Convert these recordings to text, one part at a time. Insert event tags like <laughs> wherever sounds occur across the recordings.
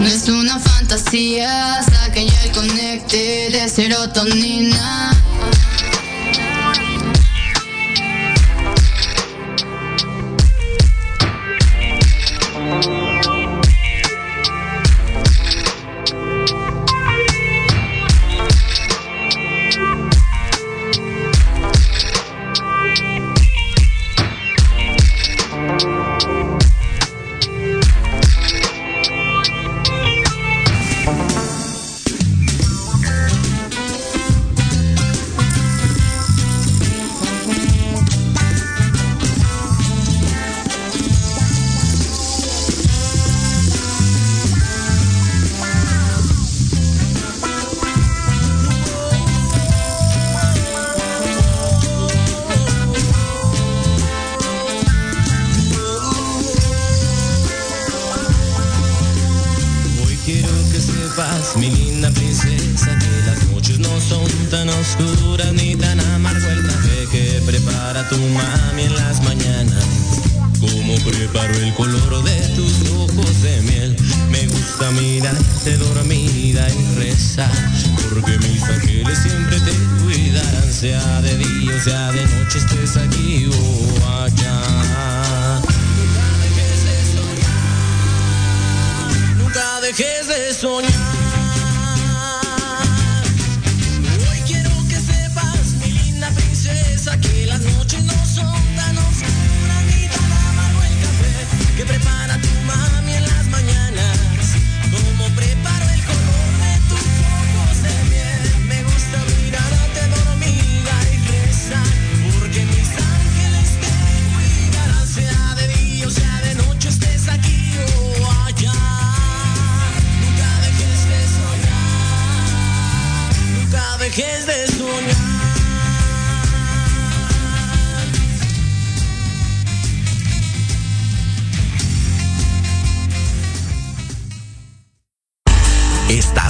No es una fantasía, saquen ya el conecte de serotonina.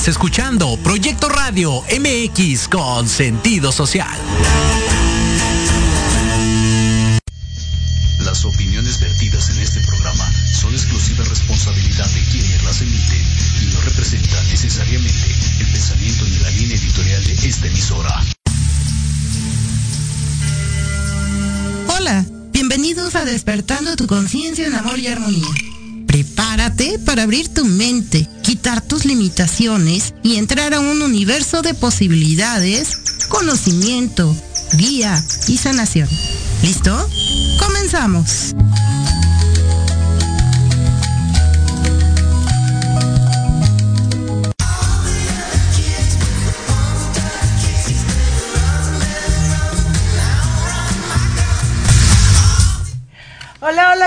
Estás escuchando Proyecto Radio MX con sentido social. Las opiniones vertidas en este programa son exclusiva responsabilidad de quienes las emiten y no representan necesariamente el pensamiento ni la línea editorial de esta emisora. Hola, bienvenidos a Despertando tu conciencia en amor y armonía. Prepárate para abrir tu mente, quitar tus limitaciones y entrar a un universo de posibilidades, conocimiento, guía y sanación. ¿Listo? Comenzamos.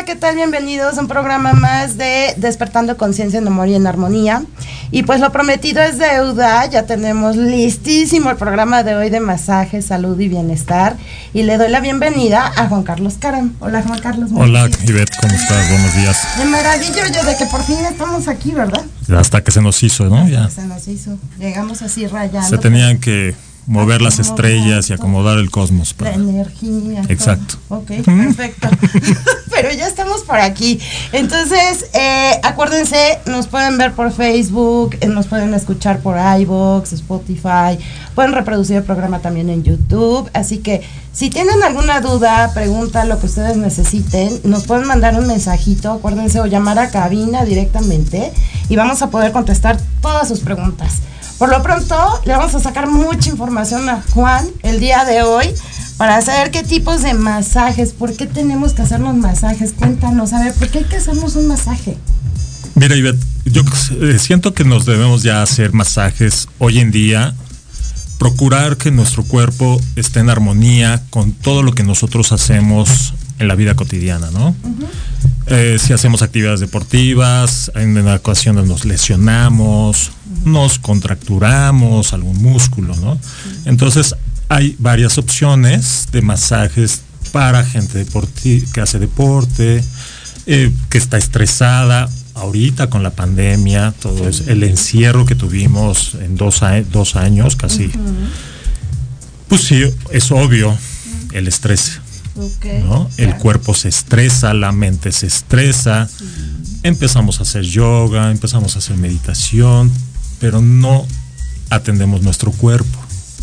Hola, ¿qué tal? Bienvenidos a un programa más de Despertando Conciencia en Amor y en Armonía. Y pues lo prometido es deuda, ya tenemos listísimo el programa de hoy de masaje, salud y bienestar. Y le doy la bienvenida a Juan Carlos Caram. Hola Juan Carlos. Hola, Ivette, ¿cómo estás? Buenos días. Me maravillo yo de que por fin estamos aquí, ¿verdad? Hasta que se nos hizo, ¿no? Ya. Se nos hizo. Llegamos así rayando. Se tenían que mover las estrellas y acomodar el cosmos. La Para... energía. Exacto. todo. Ok, perfecto. <laughs> Pero ya estamos por aquí. Entonces, eh, acuérdense, nos pueden ver por Facebook, eh, nos pueden escuchar por iVoox, Spotify, pueden reproducir el programa también en YouTube. Así que, si tienen alguna duda, pregunta, lo que ustedes necesiten, nos pueden mandar un mensajito, acuérdense, o llamar a cabina directamente y vamos a poder contestar todas sus preguntas. Por lo pronto, le vamos a sacar mucha información a Juan el día de hoy para saber qué tipos de masajes, por qué tenemos que hacernos masajes. Cuéntanos, a ver, ¿por qué hay que hacernos un masaje? Mira, Ivette, yo eh, siento que nos debemos ya hacer masajes hoy en día, procurar que nuestro cuerpo esté en armonía con todo lo que nosotros hacemos en la vida cotidiana, ¿no? Eh, si hacemos actividades deportivas, en ocasiones nos lesionamos, nos contracturamos algún músculo, ¿no? Entonces hay varias opciones de masajes para gente deporti- que hace deporte, eh, que está estresada. Ahorita con la pandemia, todo es el encierro que tuvimos en dos, a- dos años casi. Pues sí, es obvio el estrés. ¿No? El cuerpo se estresa, la mente se estresa, empezamos a hacer yoga, empezamos a hacer meditación, pero no atendemos nuestro cuerpo.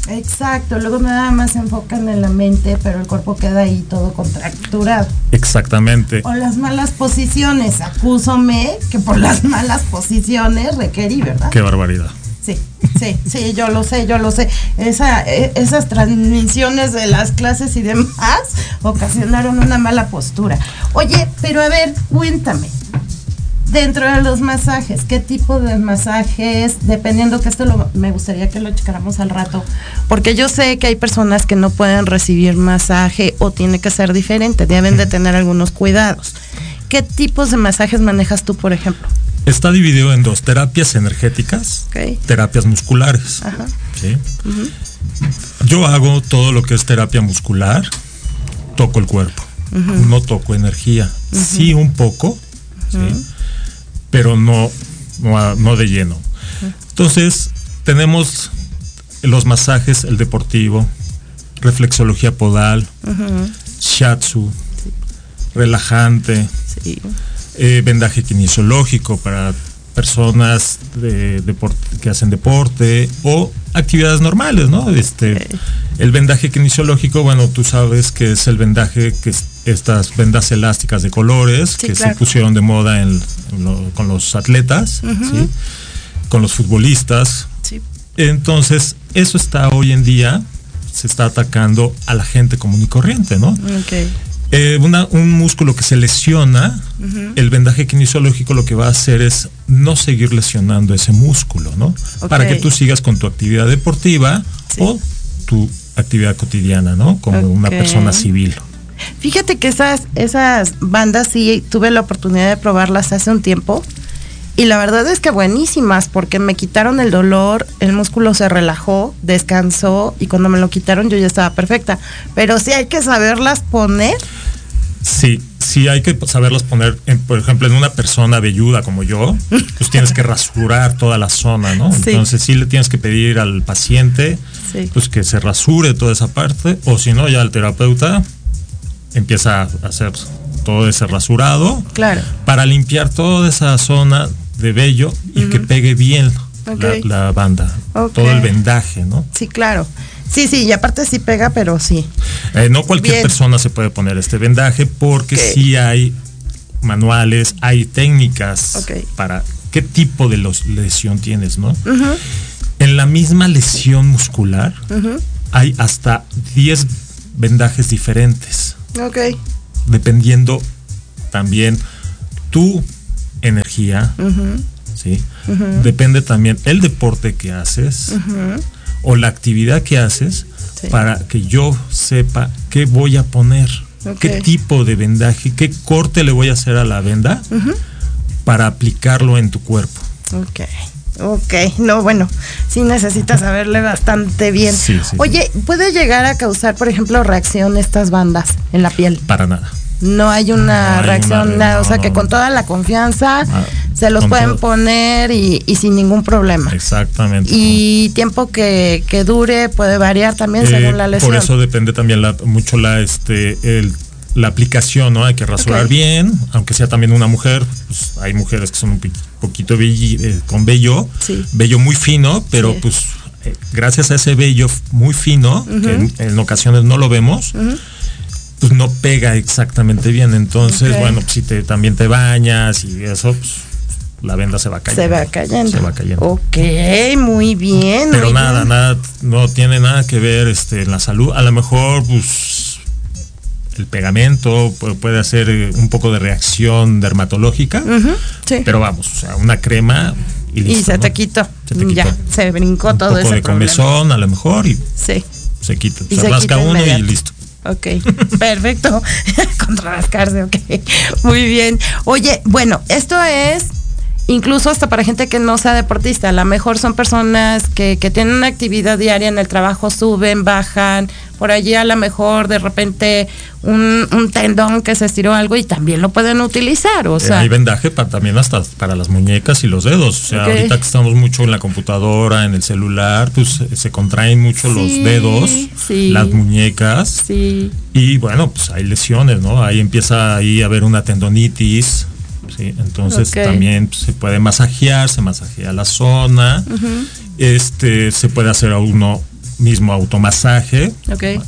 Exacto, luego nada más se enfocan en la mente, pero el cuerpo queda ahí todo contracturado. Exactamente. O las malas posiciones, acúsome que por las malas posiciones requerí, ¿verdad? Qué barbaridad. Sí, sí, sí, yo lo sé, yo lo sé. Esa, e- esas transmisiones de las clases y demás ocasionaron una mala postura. Oye, pero a ver, cuéntame. Dentro de los masajes, ¿qué tipo de masajes? Dependiendo que esto lo- me gustaría que lo checáramos al rato, porque yo sé que hay personas que no pueden recibir masaje o tiene que ser diferente, deben de tener algunos cuidados. ¿Qué tipos de masajes manejas tú, por ejemplo? Está dividido en dos, terapias energéticas, Ok. terapias musculares. Ajá. ¿sí? Yo hago todo lo que es terapia muscular, toco el cuerpo, no toco energía, sí un poco, ¿sí? pero no, no, no de lleno. Entonces, tenemos los masajes, el deportivo, reflexología podal, shiatsu, relajante, Sí. Eh, vendaje kinesiológico para personas de, deport- que hacen deporte o actividades normales, ¿no? Este. El vendaje kinesiológico, bueno, tú sabes que es el vendaje que es estas vendas elásticas de colores Sí, que claro. se pusieron de moda en, en lo- con los atletas, ¿sí? con los futbolistas. Sí. Entonces, eso está hoy en día, se está atacando a la gente común y corriente, ¿no? Eh, una- un músculo que se lesiona, el vendaje kinesiológico lo que va a hacer es no seguir lesionando ese músculo, ¿no? Para que tú sigas con tu actividad deportiva Sí. o tu actividad cotidiana, ¿no? Como una persona civil. Fíjate que esas, esas bandas sí tuve la oportunidad de probarlas hace un tiempo. Y la verdad es que buenísimas, porque me quitaron el dolor, el músculo se relajó, descansó y cuando me lo quitaron yo ya estaba perfecta. Pero sí hay que saberlas poner. Sí, sí hay que saberlos poner, en, por ejemplo, en una persona velluda como yo, pues tienes que rasurar toda la zona, ¿no? Sí. Entonces sí le tienes que pedir al paciente Sí. pues que se rasure toda esa parte, o si no, ya el terapeuta empieza a hacer todo ese rasurado Claro. para limpiar toda esa zona de vello y que pegue bien la, la banda, todo el vendaje, ¿no? Sí, claro. Sí, sí, y aparte sí pega, pero sí. Eh, no cualquier Bien. persona se puede poner este vendaje porque sí hay manuales, hay técnicas para qué tipo de los- lesión tienes, ¿no? En la misma lesión muscular hay hasta 10 vendajes diferentes, Ok. dependiendo también tu energía, ¿sí? Depende también el deporte que haces o la actividad que haces Sí. para que yo sepa qué voy a poner, qué tipo de vendaje, qué corte le voy a hacer a la venda para aplicarlo en tu cuerpo. Ok. Ok, no, bueno, sí necesitas saberle bastante bien. Sí, sí, Oye, ¿puede llegar a causar, por ejemplo, reacción estas bandas en la piel? Para nada. No hay una No hay reacción, una- o sea no, que con toda la confianza Ah, se los pueden todo. poner y, y sin ningún problema. Exactamente. Y tiempo que, que dure puede variar también Eh, según la lesión. Por eso depende también la- mucho la este el- la aplicación, ¿no? Hay que rasurar bien, aunque sea también una mujer, pues hay mujeres que son un poquito eh, con vello, Sí. vello muy fino, pero Sí. pues eh, gracias a ese vello muy fino, que en, en ocasiones no lo vemos, pues no pega exactamente bien. Entonces, bueno, pues, si te, también te bañas y eso, pues la venda se va cayendo. se va cayendo. Se va cayendo. Ok, muy bien. Pero muy nada, bien. nada, no tiene nada que ver este, en la salud. A lo mejor, pues, el pegamento pu- puede hacer eh, un poco de reacción dermatológica, sí. pero vamos, o sea, una crema y listo. y se ¿no? te quitó. Se te Ya, quitó. se brincó Un todo poco ese de problema. comezón, a lo mejor, y Sí. se quita. Y se, se rasca uno y listo. Ok, perfecto. <laughs> Contra rascarse, ok. Muy bien. Oye, bueno, esto es incluso hasta para gente que no sea deportista. A lo mejor son personas que, que tienen una actividad diaria en el trabajo, suben, bajan. Por allí a lo mejor de repente un, un tendón que se estiró algo y también lo pueden utilizar. O Eh, sea, hay vendaje para, también hasta para las muñecas y los dedos. O sea, ahorita que estamos mucho en la computadora, en el celular, pues eh, se contraen mucho Sí, los dedos, sí. las muñecas. sí. Y bueno, pues hay lesiones, ¿no? Ahí empieza ahí a haber una tendonitis, ¿sí? Entonces también se puede masajear, se masajea la zona, este se puede hacer a uno mismo automasaje,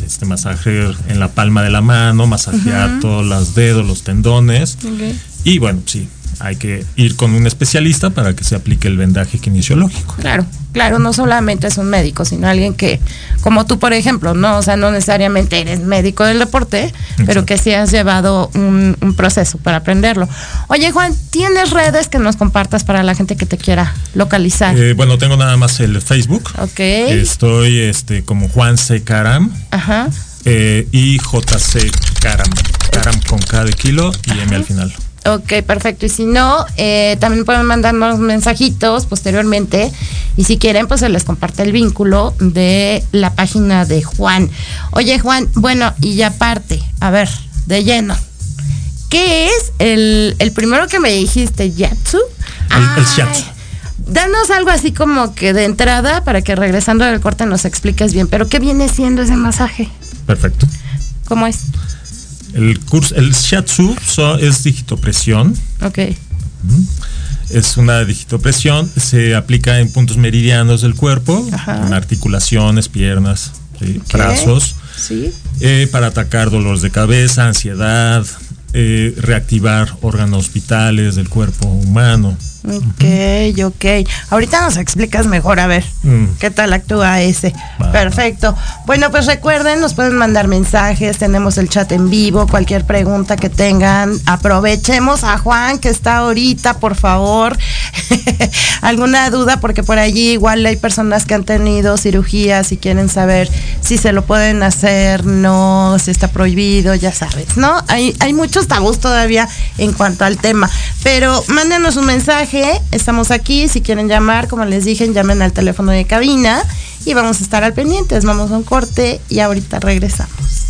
este masaje en la palma de la mano, masajear todos los dedos, los tendones. Ok. Y bueno, sí, hay que ir con un especialista para que se aplique el vendaje kinesiológico. Claro, claro, no solamente es un médico, sino alguien que, como tú, por ejemplo, no, o sea, no necesariamente eres médico del deporte, pero que sí has llevado un, un proceso para aprenderlo. Oye, Juan, ¿tienes redes que nos compartas para la gente que te quiera localizar? Eh, bueno, tengo nada más el Facebook. ok. Estoy este, como Juan C. Caram Ajá. eh, y JC Caram. Caram con K de kilo y M al final. Ok, perfecto. Y si no, eh, también pueden mandarnos mensajitos posteriormente. Y si quieren, pues se les comparte el vínculo de la página de Juan. Oye, Juan, bueno, y ya aparte, a ver, de lleno. ¿Qué es el, el primero que me dijiste, Yatsu? El- el shiatsu. Danos algo así como que de entrada para que regresando del corte nos expliques bien. Pero ¿qué viene siendo ese masaje? Perfecto. ¿Cómo es? El curso, el shiatsu so- es digitopresión. Ok. Es una digitopresión, se aplica en puntos meridianos del cuerpo, Ajá. en articulaciones, piernas, brazos, Sí. eh, para atacar dolores de cabeza, ansiedad, eh, reactivar órganos vitales del cuerpo humano. Ok, ok. Ahorita nos explicas mejor, a ver, Mm. qué tal actúa ese. Perfecto. Bueno, pues recuerden, nos pueden mandar mensajes, tenemos el chat en vivo, cualquier pregunta que tengan, aprovechemos a Juan que está ahorita, por favor. <laughs> Alguna duda, porque por allí igual hay personas que han tenido cirugías y quieren saber si se lo pueden hacer, no, si está prohibido, ya sabes, ¿no? Hay, hay muchos tabús todavía en cuanto al tema, pero mándenos un mensaje, estamos aquí, si quieren llamar, como les dije, llamen al teléfono de cabina y vamos a estar al pendientes, vamos a un corte y ahorita regresamos.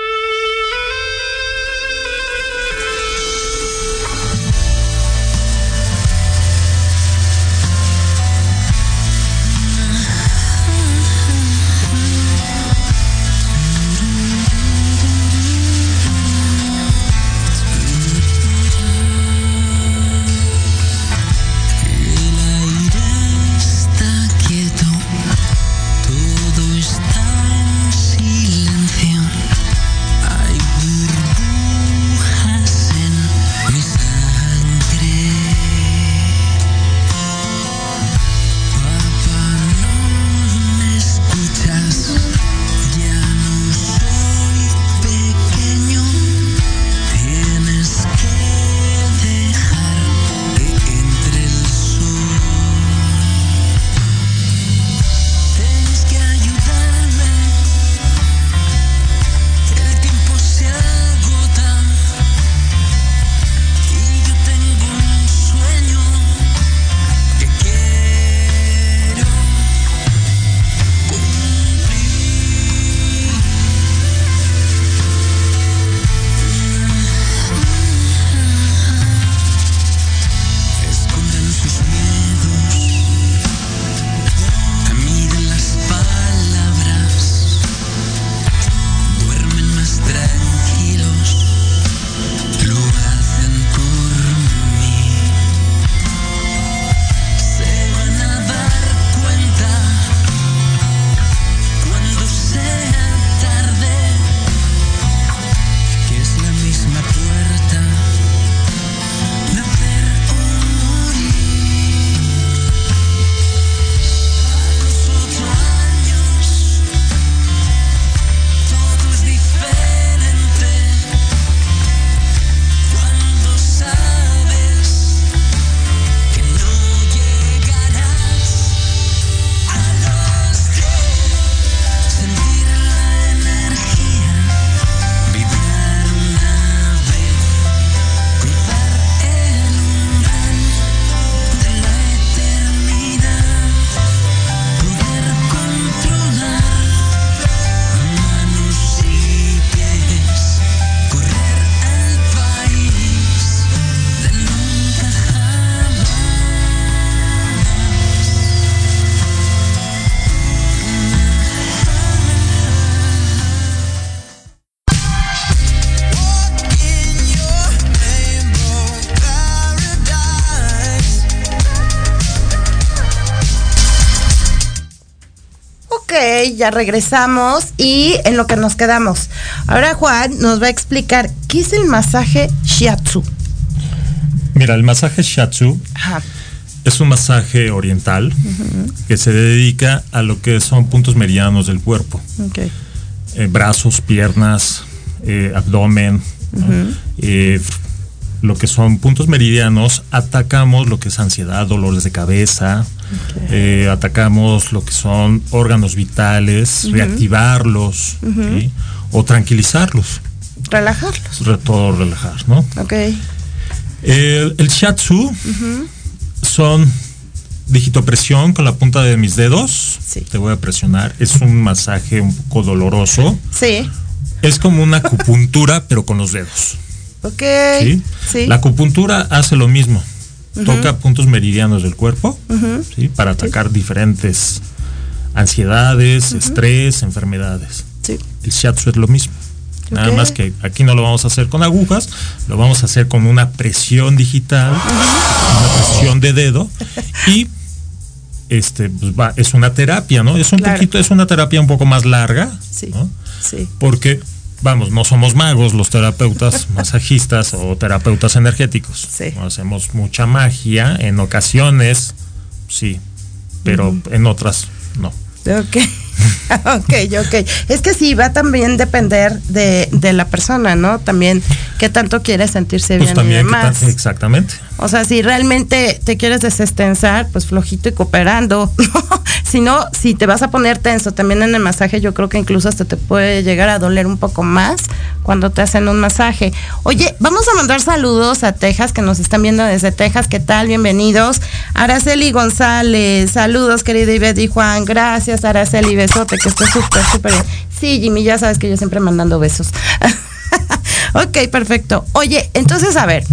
Ya regresamos y en lo que nos quedamos. Ahora Juan nos va a explicar qué es el masaje shiatsu. Mira, el masaje Shatsu Ajá. es un masaje oriental que se dedica a lo que son puntos meridianos del cuerpo. Eh, brazos, piernas, eh, abdomen. Eh, lo que son puntos meridianos, atacamos lo que es ansiedad, dolores de cabeza, eh, atacamos lo que son órganos vitales, reactivarlos ¿sí? o tranquilizarlos, Relajarlos. re- todo relajar, ¿no? Ok. El, el shiatsu son digitopresión con la punta de mis dedos. Sí. Te voy a presionar. Es un masaje un poco doloroso. Sí. Es como una acupuntura, pero con los dedos. Ok. ¿sí? Sí. La acupuntura hace lo mismo. Toca puntos meridianos del cuerpo ¿sí? para atacar diferentes ansiedades, estrés, enfermedades. Sí. El shiatsu es lo mismo. Nada más que aquí no lo vamos a hacer con agujas, lo vamos a hacer con una presión digital, una presión de dedo y este pues va, es una terapia, ¿no? Es un Claro. poquito, es una terapia un poco más larga, Sí. ¿no? Sí. Porque vamos, no somos magos los terapeutas, <laughs> masajistas o terapeutas energéticos. Sí. Hacemos mucha magia en ocasiones, sí, pero en otras no. Ok. <laughs> ok, ok. Es que sí, va a también depender de, de la persona, ¿no? También qué tanto quiere sentirse Pues bien y también, ¿qué demás. tal? exactamente. O sea, si realmente te quieres desestensar, pues flojito y cooperando. <laughs> si no, si te vas a poner tenso también en el masaje, yo creo que incluso hasta te puede llegar a doler un poco más cuando te hacen un masaje. Oye, vamos a mandar saludos a Texas, que nos están viendo desde Texas. ¿Qué tal? Bienvenidos. Araceli González, saludos, querida Ivette y Juan. Gracias, Araceli, besote, que estés súper, súper bien. Sí, Jimmy, ya sabes que yo siempre mandando besos. <laughs> ok, perfecto. Oye, entonces, a ver.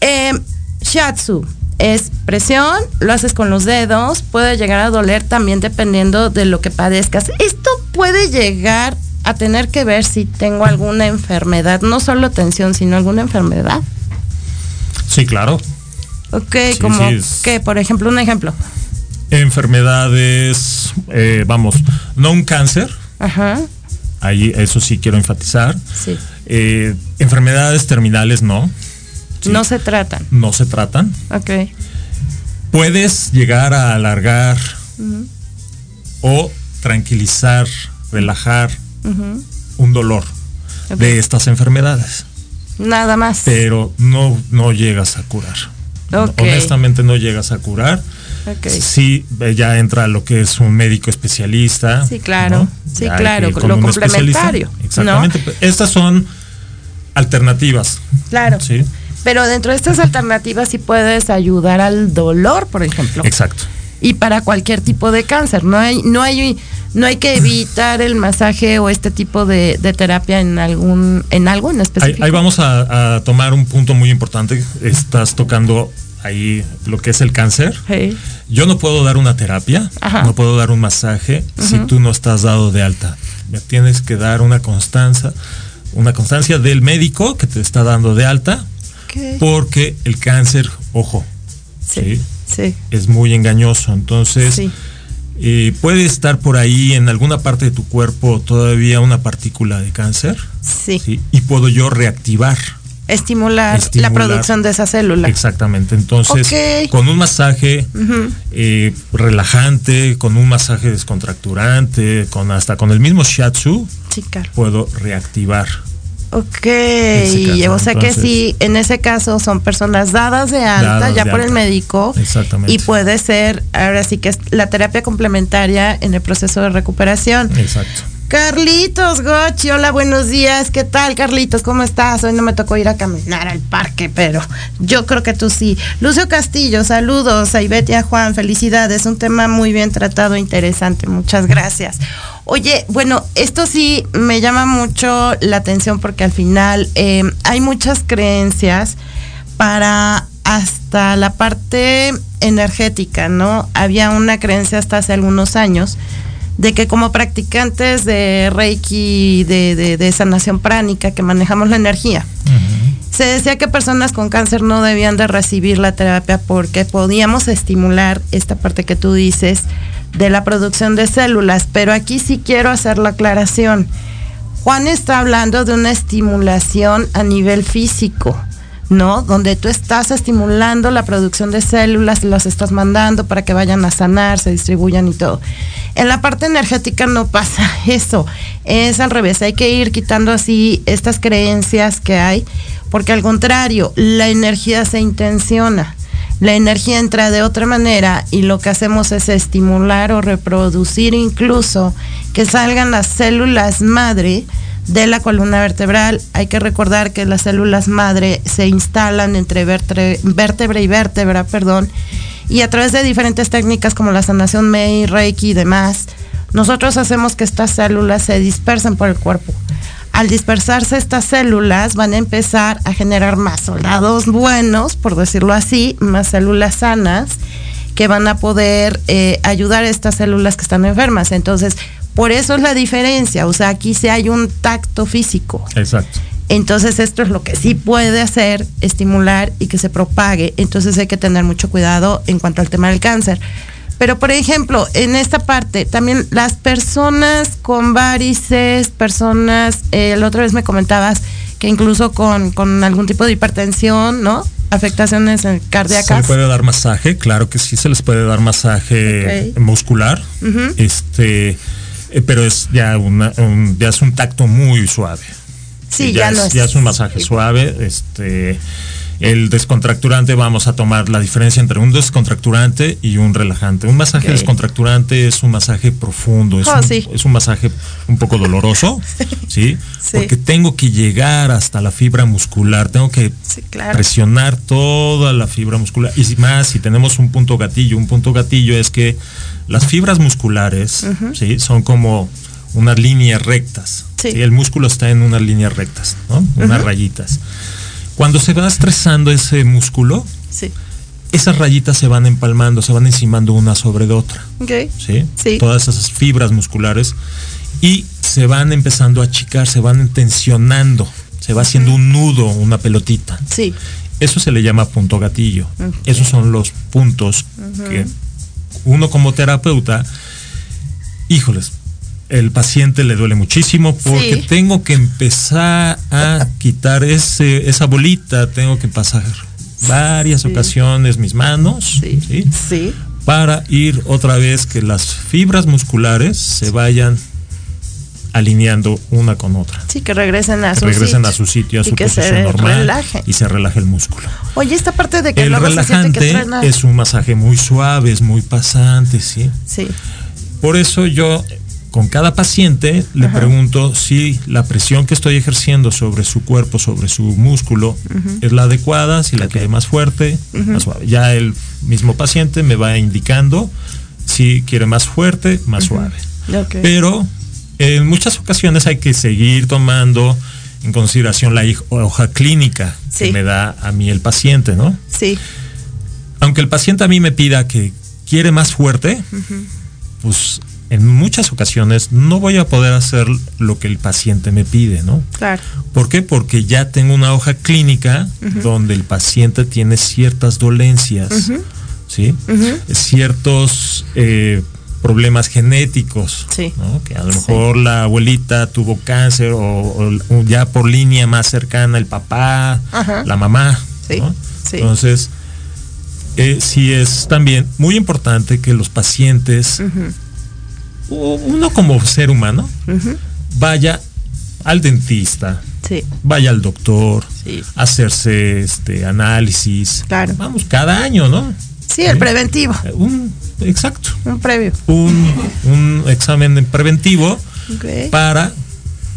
Eh, shiatsu es presión, lo haces con los dedos, puede llegar a doler también dependiendo de lo que padezcas. Esto puede llegar a tener que ver si tengo alguna enfermedad, no solo tensión, sino alguna enfermedad. Sí, claro. Ok, Sí, como sí, que, por ejemplo, un ejemplo. Enfermedades, eh, vamos, no un cáncer, Ajá, ahí eso sí quiero enfatizar. sí. Eh, enfermedades terminales no, Sí. No se tratan. no se tratan. Ok, Puedes llegar a alargar o tranquilizar, relajar un dolor de estas enfermedades, nada más. pero no, no llegas a curar. Ok. Honestamente no llegas a curar. Ok. Sí, eh, ya entra lo que es un médico especialista. Sí, claro. Sí, Ya claro, lo complementario, ¿no? Exactamente. Estas son alternativas. Claro. Sí, Pero dentro de estas alternativas sí puedes ayudar al dolor, por ejemplo. exacto. y para cualquier tipo de cáncer. No hay, no hay, no hay que evitar el masaje o este tipo de, de terapia en algún, en algo en Ahí, específico. ahí vamos a, a tomar un punto muy importante. Estás tocando ahí lo que es el cáncer. Sí. Yo no puedo dar una terapia, Ajá. no puedo dar un masaje si tú no estás dado de alta. Me tienes que dar una constancia, una constancia del médico que te está dando de alta, Porque el cáncer, ojo, Sí. Sí. es muy engañoso. Entonces, Sí. eh, puede estar por ahí en alguna parte de tu cuerpo todavía una partícula de cáncer, Sí. y puedo yo reactivar. Estimular, Estimular. la producción de esa célula. Exactamente. Entonces, con un masaje eh, relajante, con un masaje descontracturante, con hasta con el mismo shiatsu, Sí, claro. puedo reactivar. Ok, caso, o sea que sí, en ese caso son personas dadas de alta Dadas ya de por el médico Exactamente. y puede ser, ahora sí que es la terapia complementaria en el proceso de recuperación. Exacto. Carlitos Gochi, hola, buenos días. ¿Qué tal, Carlitos? ¿Cómo estás? Hoy no me tocó ir a caminar al parque, pero yo creo que tú sí. Lucio Castillo, saludos. A Ivette y a Juan, felicidades. Un tema muy bien tratado, interesante. Muchas gracias. Oye, bueno, esto sí me llama mucho la atención porque al final eh, hay muchas creencias para hasta la parte energética, ¿no? Había una creencia hasta hace algunos años de que como practicantes de Reiki, de, de, de sanación pránica, que manejamos la energía, se decía que personas con cáncer no debían de recibir la terapia porque podíamos estimular esta parte que tú dices de la producción de células, pero aquí sí quiero hacer la aclaración. Juan está hablando de una estimulación a nivel físico. ¿no? Donde tú estás estimulando la producción de células, las estás mandando para que vayan a sanar, se distribuyan y todo. En la parte energética no pasa <laughs> eso, es al revés, hay que ir quitando así estas creencias que hay, porque al contrario, la energía se intensiona. La energía entra de otra manera y lo que hacemos es estimular o reproducir incluso que salgan las células madre de la columna vertebral. Hay que recordar que las células madre se instalan entre vértebra y vértebra, perdón, y a través de diferentes técnicas como la sanación Mei, Reiki y demás, nosotros hacemos que estas células se dispersen por el cuerpo. Al dispersarse estas células van a empezar a generar más soldados buenos, por decirlo así, más células sanas que van a poder eh, ayudar a estas células que están enfermas. Entonces, por eso es la diferencia, o sea, aquí sí hay un tacto físico. Exacto. Entonces esto es lo que sí puede hacer, estimular y que se propague. Entonces hay que tener mucho cuidado en cuanto al tema del cáncer. Pero por ejemplo, en esta parte, también las personas con varices, personas, eh, la otra vez me comentabas que incluso con, algún tipo de hipertensión, ¿no? Afectaciones cardíacas. Se le puede dar masaje, claro que sí, se les puede dar masaje muscular. Este eh, pero es ya, una, un, ya es un tacto muy suave. Sí, ya, es, ya es un masaje suave. Este, el descontracturante, vamos a tomar la diferencia entre un descontracturante y un relajante. Un masaje descontracturante es un masaje profundo, es, oh, un, es un masaje un poco doloroso, <laughs> ¿sí? Porque tengo que llegar hasta la fibra muscular, tengo que presionar toda la fibra muscular. Y más, si tenemos un punto gatillo, un punto gatillo es que las fibras musculares, ¿sí? Son como unas líneas rectas. El músculo está en unas líneas rectas, ¿no? Unas rayitas. Cuando se va estresando ese músculo, esas rayitas se van empalmando, se van encimando una sobre otra. ¿sí? Todas esas fibras musculares y se van empezando a achicar, se van tensionando, se va haciendo un nudo, una pelotita. Sí. Eso se le llama punto gatillo. Esos son los puntos que uno como terapeuta, híjoles, el paciente le duele muchísimo porque tengo que empezar a quitar ese, esa bolita, tengo que pasar varias ocasiones mis manos para ir otra vez que las fibras musculares se vayan alineando una con otra. Sí, que regresen a su regresen sitio. a su sitio, a su posición normal y se relaje el músculo. Oye, esta parte de que el relajante es un masaje muy suave, es muy pasante, ¿sí? Sí. Por eso yo con cada paciente le pregunto si la presión que estoy ejerciendo sobre su cuerpo, sobre su músculo, es la adecuada, si la quiere más fuerte, más suave. Ya el mismo paciente me va indicando si quiere más fuerte, más suave. Pero en muchas ocasiones hay que seguir tomando en consideración la hoja clínica que me da a mí el paciente, ¿no? Sí. Aunque el paciente a mí me pida que quiere más fuerte, pues en muchas ocasiones no voy a poder hacer lo que el paciente me pide, ¿no? Claro. ¿Por qué? Porque ya tengo una hoja clínica donde el paciente tiene ciertas dolencias, ¿sí? Ciertos eh, problemas genéticos, ¿no? que a lo mejor la abuelita tuvo cáncer o, ya por línea más cercana el papá, la mamá. Entonces, eh, sí es también muy importante que los pacientes uno como ser humano vaya al dentista, vaya al doctor, hacerse este análisis. Claro. Vamos, cada año, ¿no? Sí, el preventivo. Eh, un, exacto. Un previo. Un, examen preventivo para,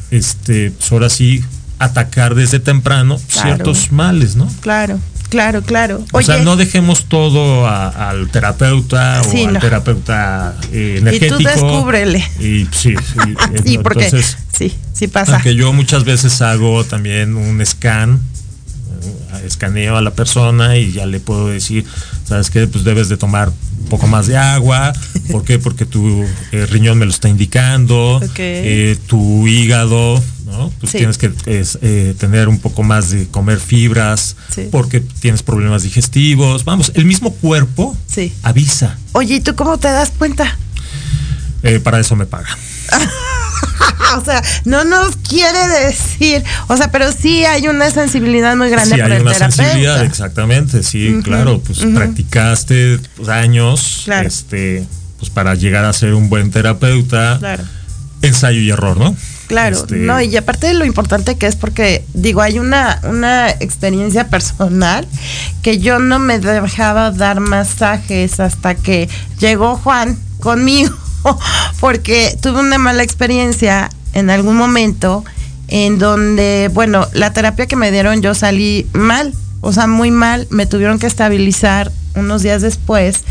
este, pues ahora sí, atacar desde temprano ciertos males, ¿no? Claro. Claro, claro. o sea, no dejemos todo al terapeuta o al terapeuta eh, energético. Y tú descúbrele. Y sí, sí. <laughs> porque sí, sí pasa. Aunque yo muchas veces hago también un scan, eh, escaneo a la persona y ya le puedo decir, ¿sabes qué? Pues debes de tomar un poco más de agua. ¿Por qué? Porque tu eh, riñón me lo está indicando, tu hígado, ¿no? Pues Sí. tienes que es, eh, tener un poco más de comer fibras, Sí. porque tienes problemas digestivos. Vamos, el mismo cuerpo Sí. avisa. Oye, ¿y tú cómo te das cuenta? Eh, para eso me paga. <laughs> o sea, no nos quiere decir, o sea, pero sí hay una sensibilidad muy grande Sí, hay el una terapeuta. sensibilidad, exactamente, sí, claro, pues ujú. practicaste pues, años, Claro. este, pues para llegar a ser un buen terapeuta, Claro. ensayo y error, ¿no? Claro, Este, no, y aparte de lo importante que es porque, digo, hay una, una experiencia personal que yo no me dejaba dar masajes hasta que llegó Juan conmigo, <laughs> porque tuve una mala experiencia en algún momento en donde, bueno, la terapia que me dieron yo salí mal, o sea, muy mal, me tuvieron que estabilizar unos días después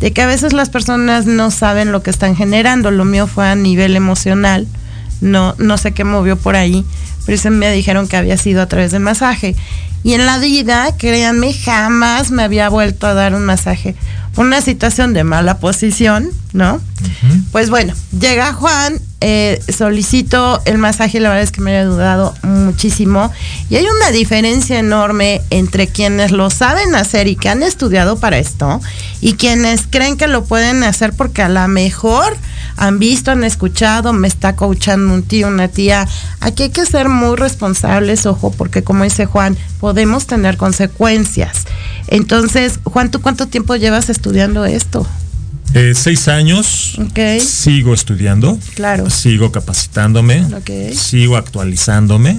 de que a veces las personas no saben lo que están generando, lo mío fue a nivel emocional no, no sé qué movió por ahí, pero se me dijeron que había sido a través del masaje. Y en la vida, créanme, jamás me había vuelto a dar un masaje. Una situación de mala posición, ¿no? Pues bueno, llega Juan, eh, solicito el masaje, la verdad es que me ha ayudado muchísimo. Y hay una diferencia enorme entre quienes lo saben hacer y que han estudiado para esto y quienes creen que lo pueden hacer porque a lo mejor han visto, han escuchado, me está coachando un tío, una tía. Aquí hay que ser muy responsables, ojo, porque como dice Juan, podemos tener consecuencias. Entonces, Juan, ¿tú cuánto tiempo llevas estudiando esto? Eh, seis años, sigo estudiando, Claro. sigo capacitándome, sigo actualizándome,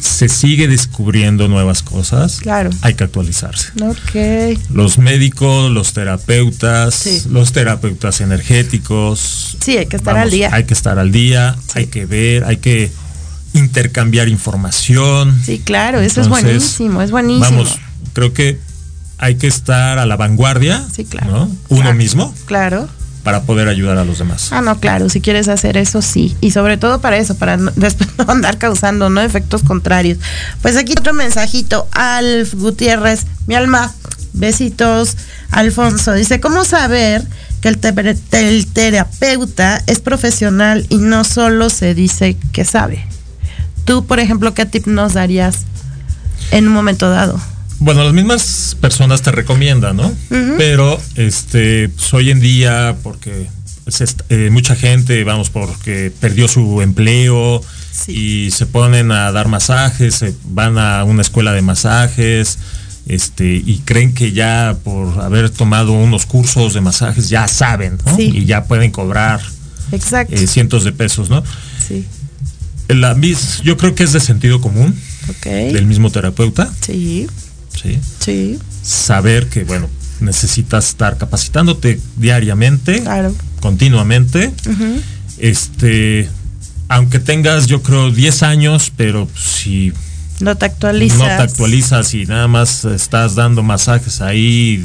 se sigue descubriendo nuevas cosas, Claro. hay que actualizarse. Los médicos, los terapeutas, Sí. los terapeutas energéticos. Sí, hay que estar Vamos, al día. Hay que estar al día, hay que ver, hay que intercambiar información. Sí, claro, eso Entonces, es buenísimo, es buenísimo. Vamos, creo que hay que estar a la vanguardia, Sí, claro. ¿no? Uno Claro. mismo Claro. para poder ayudar a los demás. Ah, no, claro, si quieres hacer eso, sí. Y sobre todo para eso, para no- <laughs> después no andar causando, ¿no? Efectos contrarios. Pues aquí otro mensajito. Alf Gutiérrez, mi alma, besitos. Alfonso dice, ¿cómo saber que el, te- el terapeuta es profesional y no solo se dice que sabe? Tú, por ejemplo, ¿qué tip nos darías en un momento dado? Bueno, las mismas personas te recomiendan, ¿no? Pero este, pues, hoy en día, porque est- eh, mucha gente, vamos, porque perdió su empleo Sí. y se ponen a dar masajes, se van a una escuela de masajes, este, y creen que ya por haber tomado unos cursos de masajes ya saben, ¿no? Sí. Y ya pueden cobrar Exacto. eh, cientos de pesos, ¿no? sí. La yo creo que es de sentido común Ok. del mismo terapeuta, Sí. ¿Sí? Sí. saber que, bueno, necesitas estar capacitándote diariamente, Claro. continuamente. Este, aunque tengas, yo creo, 10 años, pero si No te actualizas. no te actualizas y nada más estás dando masajes ahí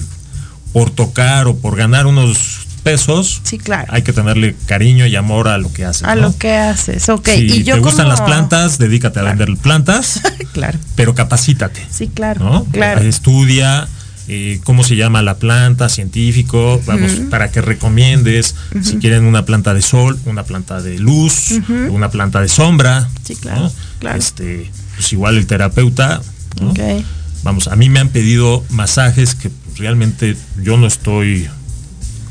por tocar o por ganar unos pesos, Sí, claro. hay que tenerle cariño y amor a lo que haces. A ¿no? lo que haces, ok. Si y yo te gustan como- las plantas, dedícate a vender plantas, <laughs> claro, pero capacítate. sí, claro, ¿no? claro. Estudia eh, cómo se llama la planta, científico, vamos, para que recomiendes si quieren una planta de sol, una planta de luz, una planta de sombra. Sí, claro, ¿no? claro. Este, pues igual el terapeuta, ¿no? Ok. Vamos, a mí me han pedido masajes que realmente yo no estoy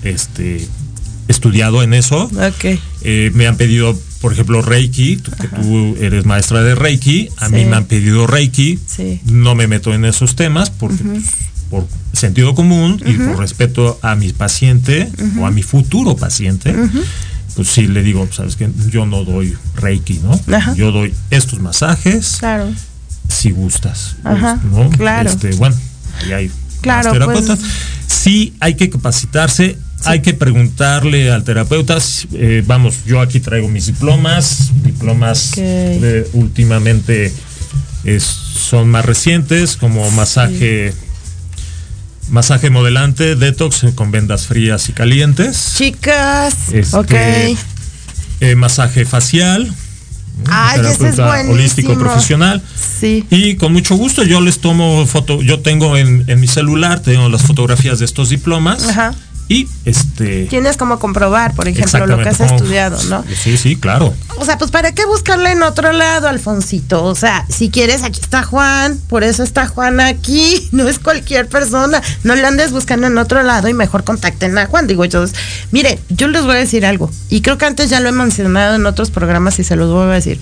este, estudiado en eso. Eh, me han pedido, por ejemplo, Reiki, tú, que tú eres maestra de Reiki, a Sí. mí me han pedido Reiki, Sí. no me meto en esos temas porque pues, por sentido común y por respeto a mi paciente o a mi futuro paciente, pues sí le digo, sabes que yo no doy Reiki, ¿no? Yo doy estos masajes Claro. si gustas, pues, Ajá, ¿no? claro. Este, bueno, ahí hay Claro, más terapeutas. pues- Sí, hay que capacitarse, hay que preguntarle al terapeuta. eh, vamos, yo aquí traigo mis diplomas, diplomas Ok. eh, últimamente es- son más recientes, como masaje. Masaje modelante, detox eh, con vendas frías y calientes. Chicas, Este, ok. eh, masaje facial. Ay, ese es terapeuta buenísimo. holístico profesional. Sí. Y con mucho gusto yo les tomo foto, yo tengo en, en mi celular, tengo las fotografías de estos diplomas Ajá. Y este. Tienes como comprobar, por ejemplo, lo que has como- estudiado, ¿no? Sí, sí, claro. O sea, pues ¿para qué buscarle en otro lado, Alfonsito? O sea, si quieres, aquí está Juan, por eso está Juan aquí, <laughs> no es cualquier persona. No le andes buscando en otro lado y mejor contacten a Juan. Digo, yo, mire, yo les voy a decir algo, y creo que antes ya lo he mencionado en otros programas y se los voy a decir.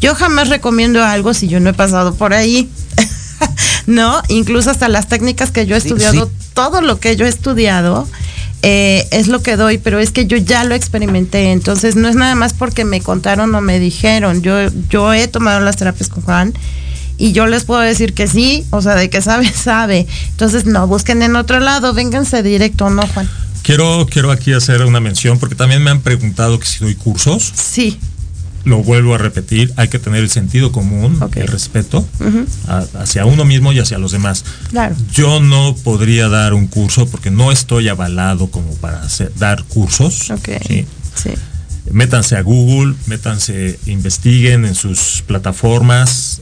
Yo jamás recomiendo algo si yo no he pasado por ahí. <laughs> no, incluso hasta las técnicas que yo he Sí, estudiado, sí. todo lo que yo he estudiado, eh, es lo que doy, pero es que yo ya lo experimenté, entonces no es nada más porque me contaron o me dijeron, yo, yo he tomado las terapias con Juan y yo les puedo decir que sí, o sea, de que sabe, <laughs> sabe, entonces no busquen en otro lado, vénganse directo, ¿no, Juan? Quiero, quiero aquí hacer una mención porque también me han preguntado que si doy cursos. Sí, Lo vuelvo a repetir, hay que tener el sentido común, el respeto a- hacia uno mismo y hacia los demás. claro. Yo no podría dar un curso porque no estoy avalado como para hacer- dar cursos. Ok. ¿sí? Sí. Métanse a Google, métanse, investiguen en sus plataformas,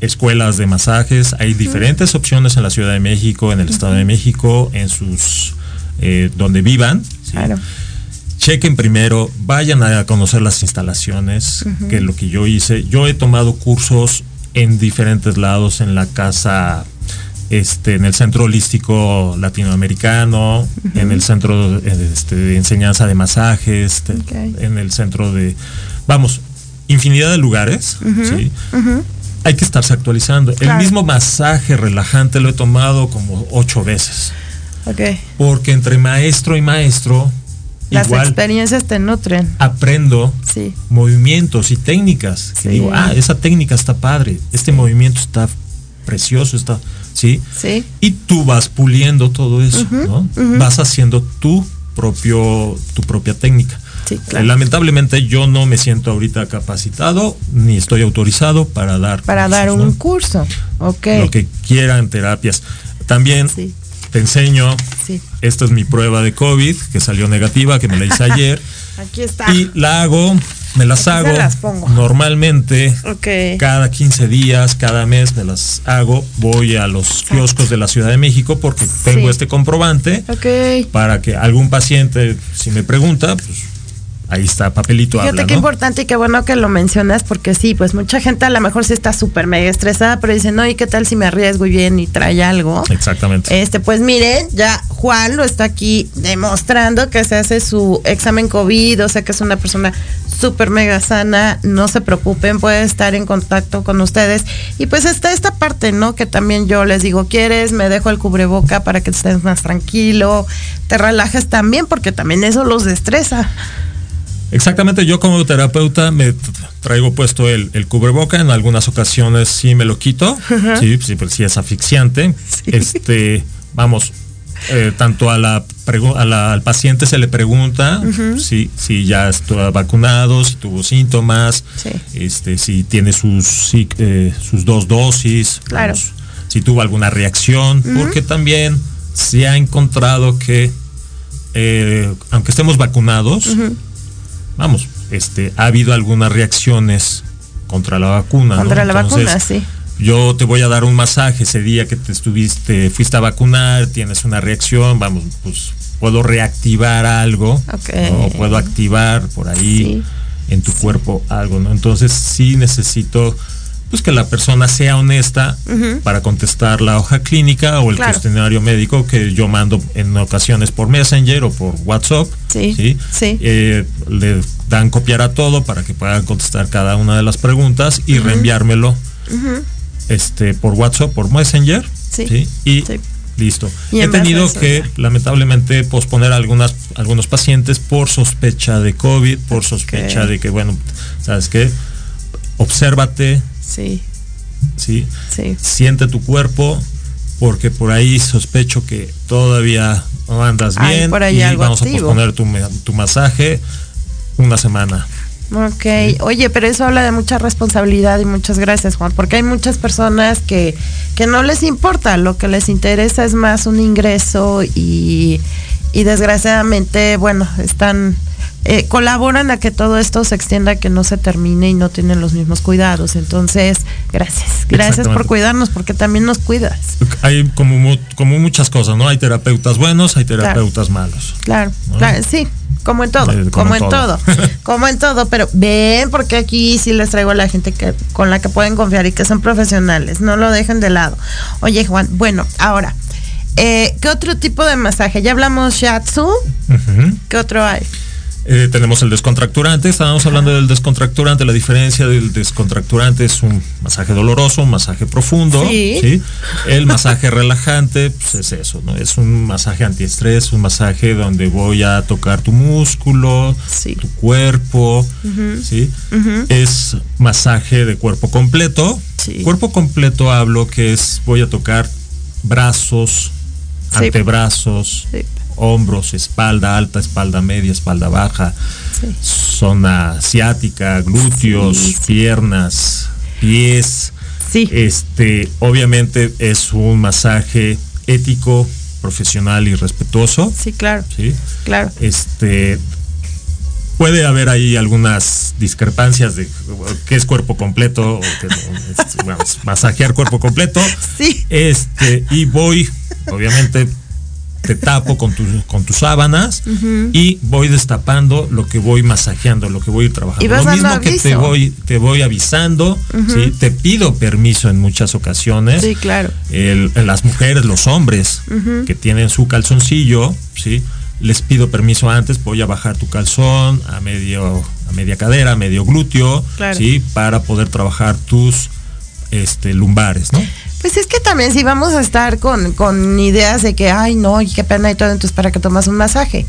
escuelas de masajes. Hay diferentes opciones en la Ciudad de México, en el Estado de México, en sus eh, donde vivan. ¿sí? Claro. Chequen primero, vayan a conocer las instalaciones, que es lo que yo hice. Yo he tomado cursos en diferentes lados, en la casa, este, en el centro holístico latinoamericano, en el centro este, de enseñanza de masajes, te- Ok. en el centro de, vamos, infinidad de lugares, ¿sí? Hay que estarse actualizando. Claro. El mismo masaje relajante lo he tomado como ocho veces, Ok. porque entre maestro y maestro, Las igual experiencias te nutren. aprendo Sí. movimientos y técnicas. Que digo, ah, esa técnica está padre, este movimiento está precioso, está, ¿sí? Sí. Y tú vas puliendo todo eso, ¿no? Vas haciendo tu propio, tu propia técnica. Sí, claro. Eh, Lamentablemente yo no me siento ahorita capacitado ni estoy autorizado para dar Para cursos, dar ¿no? un curso. Ok. lo que quieran terapias. También Sí. te enseño, Sí. Esta es mi prueba de COVID que salió negativa, que me la hice ayer. <laughs> Aquí está. Y la hago, me las Aquí hago las pongo. normalmente Ok. cada 15 días, cada mes me las hago. Voy a los kioscos de la Ciudad de México porque tengo Sí. este comprobante Ok. para que algún paciente, si me pregunta, pues ahí está, papelito Fíjate habla, qué ¿no? importante y qué bueno que lo mencionas porque sí, pues mucha gente a lo mejor sí está súper mega estresada, pero dice, no, ¿y qué tal si me arriesgo y bien y trae algo? Exactamente. Este, pues miren, ya Juan lo está aquí demostrando que se hace su examen COVID, o sea que es una persona súper mega sana, no se preocupen, puede estar en contacto con ustedes. Y pues está esta parte, ¿no? Que también yo les digo, ¿quieres? Me dejo el cubreboca para que estés más tranquilo, te relajes también, porque también eso los estresa. Exactamente, yo como terapeuta me traigo puesto el, el cubreboca, en algunas ocasiones sí me lo quito, sí, sí, pues sí es asfixiante. Este, vamos, eh, tanto a la, pregu- a la- al paciente se le pregunta si, si ya está vacunado, si tuvo síntomas, Sí. este, si tiene sus, eh, sus dos dosis, Claro. vamos, si tuvo alguna reacción, porque también se ha encontrado que eh, aunque estemos vacunados, vamos, este, ha habido algunas reacciones contra la vacuna. ¿no? Contra la Entonces, vacuna, sí. Yo te voy a dar un masaje ese día que te estuviste, fuiste a vacunar, tienes una reacción, vamos, pues puedo reactivar algo, Ok. ¿no? puedo activar por ahí Sí. en tu cuerpo algo, ¿no? Entonces sí necesito pues que la persona sea honesta para contestar la hoja clínica o el Claro. cuestionario médico que yo mando en ocasiones por Messenger o por WhatsApp. Sí, sí. Eh, le dan copiar a todo para que puedan contestar cada una de las preguntas y reenviármelo este, por WhatsApp, por Messenger. Sí. Y listo. Y He tenido eso que ya. lamentablemente posponer algunas, algunos pacientes por sospecha de COVID, por sospecha de que, bueno, ¿sabes qué? Obsérvate, Sí, ¿sí? sí. Siente tu cuerpo, porque por ahí sospecho que todavía no andas bien por ahí y algo vamos activo. a posponer tu, tu masaje una semana. Ok, oye, pero eso habla de mucha responsabilidad y muchas gracias, Juan, porque hay muchas personas que, que no les importa, lo que les interesa es más un ingreso y, y desgraciadamente, bueno, están eh, colaboran a que todo esto se extienda, que no se termine y no tienen los mismos cuidados. Entonces, gracias. Gracias por cuidarnos porque también nos cuidas. Hay como, mu- como muchas cosas, ¿no? Hay terapeutas buenos, hay terapeutas malos. Claro, ¿No? claro, sí. Como en todo, Eh, como, como en en todo, todo. <laughs> como en todo, pero ven porque aquí sí les traigo a la gente que con la que pueden confiar y que son profesionales, no lo dejen de lado. Oye Juan, bueno, ahora, eh, ¿qué otro tipo de masaje? Ya hablamos shiatsu. ¿qué otro hay? Eh, tenemos el descontracturante, estábamos hablando del descontracturante, la diferencia del descontracturante es un masaje doloroso, un masaje profundo, Sí. El masaje relajante, pues es eso, ¿no? Es un masaje antiestrés, un masaje donde voy a tocar tu músculo, Sí. tu cuerpo, ¿sí? Es masaje de cuerpo completo. Sí. Cuerpo completo hablo que es, voy a tocar brazos, antebrazos. Hombros, espalda alta, espalda media, espalda baja, Sí. zona asiática, glúteos, Sí, sí. piernas, pies. Sí. Este, obviamente es un masaje ético, profesional y respetuoso. Sí, claro, ¿sí? claro. Este puede haber ahí algunas discrepancias de qué es cuerpo completo o qué no, es, bueno, es masajear cuerpo completo. Sí. Este, y voy, obviamente, te tapo con, tus con tus sábanas y voy destapando lo que voy masajeando, lo que voy trabajando. Y vas lo mismo que te voy, te voy avisando, ¿sí? te pido permiso en muchas ocasiones. Sí, claro. El- las mujeres, los hombres que tienen su calzoncillo, ¿sí? Les pido permiso antes, voy a bajar tu calzón a medio, a media cadera, a medio glúteo, Claro. ¿sí? Para poder trabajar tus este, lumbares, ¿no? Pues es que también si vamos a estar con, con ideas de que, ay, no, y qué pena y todo, entonces para que tomas un masaje.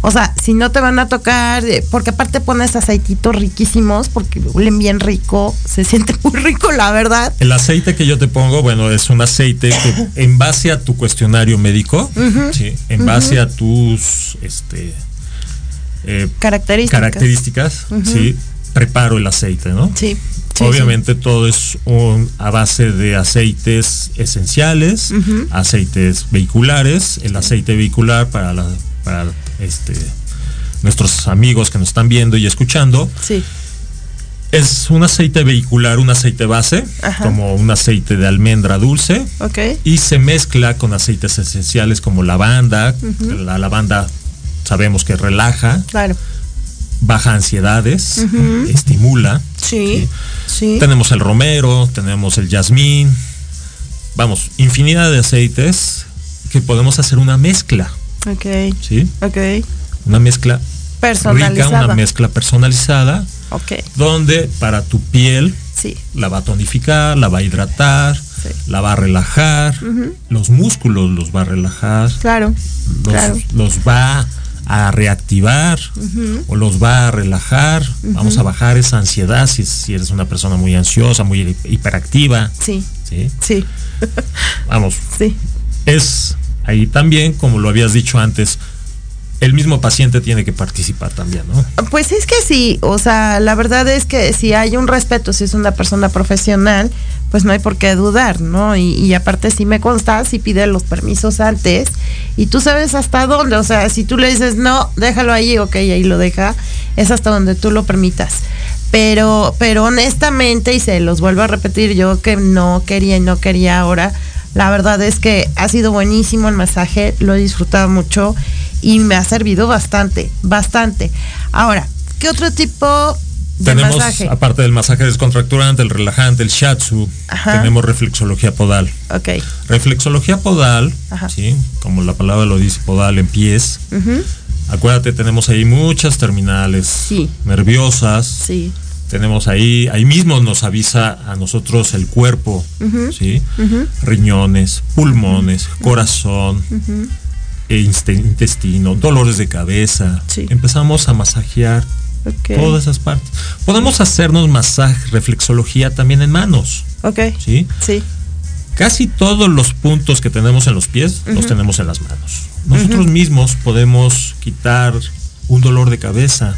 O sea, si no te van a tocar, eh, porque aparte pones aceititos riquísimos, porque huelen bien rico, se siente <laughs> muy rico, la verdad. El aceite que yo te pongo, bueno, es un aceite que en base a tu cuestionario médico, ¿sí? en base a tus este, eh, Características. características, ¿sí? preparo el aceite, ¿no? Sí. Sí, Obviamente todo es un, a base de aceites esenciales, aceites vehiculares, el aceite vehicular para, la, para este, nuestros amigos que nos están viendo y escuchando, Sí. es un aceite vehicular, un aceite base, Ajá. como un aceite de almendra dulce, Ok. y se mezcla con aceites esenciales como lavanda. La lavanda sabemos que relaja, Claro. Baja ansiedades, estimula. Sí. Sí. Tenemos el romero, tenemos el jazmín, vamos, infinidad de aceites que podemos hacer una mezcla, Ok. ¿sí? Ok. Una mezcla rica, Personalizada. una mezcla personalizada, Ok. donde para tu piel Sí. la va a tonificar, la va a hidratar, Sí. la va a relajar, los músculos los va a relajar, Claro. los, Claro. los va a reactivar o los va a relajar. Vamos a bajar esa ansiedad si, si eres una persona muy ansiosa, muy hi- hiperactiva. Sí. ¿sí? Sí. <laughs> Vamos, Sí. es ahí también, como lo habías dicho antes, el mismo paciente tiene que participar también, ¿no? Pues es que sí, o sea, la verdad es que si hay un respeto, si es una persona profesional, pues no hay por qué dudar, ¿no? Y, aparte si me consta, si pide los permisos antes y tú sabes hasta dónde, o sea, si tú le dices, no, déjalo ahí, ok, ahí lo deja, es hasta donde tú lo permitas. Pero, pero honestamente, y se los vuelvo a repetir, yo que no quería y no quería ahora, la verdad es que ha sido buenísimo el masaje, lo he disfrutado mucho y me ha servido bastante, bastante. Ahora, ¿qué otro tipo Tenemos, masaje? aparte del masaje descontracturante, el relajante, el shiatsu, Ajá. tenemos reflexología podal. Ok, Reflexología podal, Ajá. ¿sí? como la palabra lo dice, podal en pies. Acuérdate, tenemos ahí muchas terminales Sí. nerviosas. sí, Tenemos ahí, ahí mismo nos avisa a nosotros el cuerpo, ¿sí? Riñones, pulmones, corazón, e intestino, dolores de cabeza. Sí. Empezamos a masajear todas esas partes. Podemos hacernos masaje, reflexología también en manos, ok, ¿sí? sí, Casi todos los puntos que tenemos en los pies los tenemos en las manos. Nosotros mismos podemos quitar un dolor de cabeza.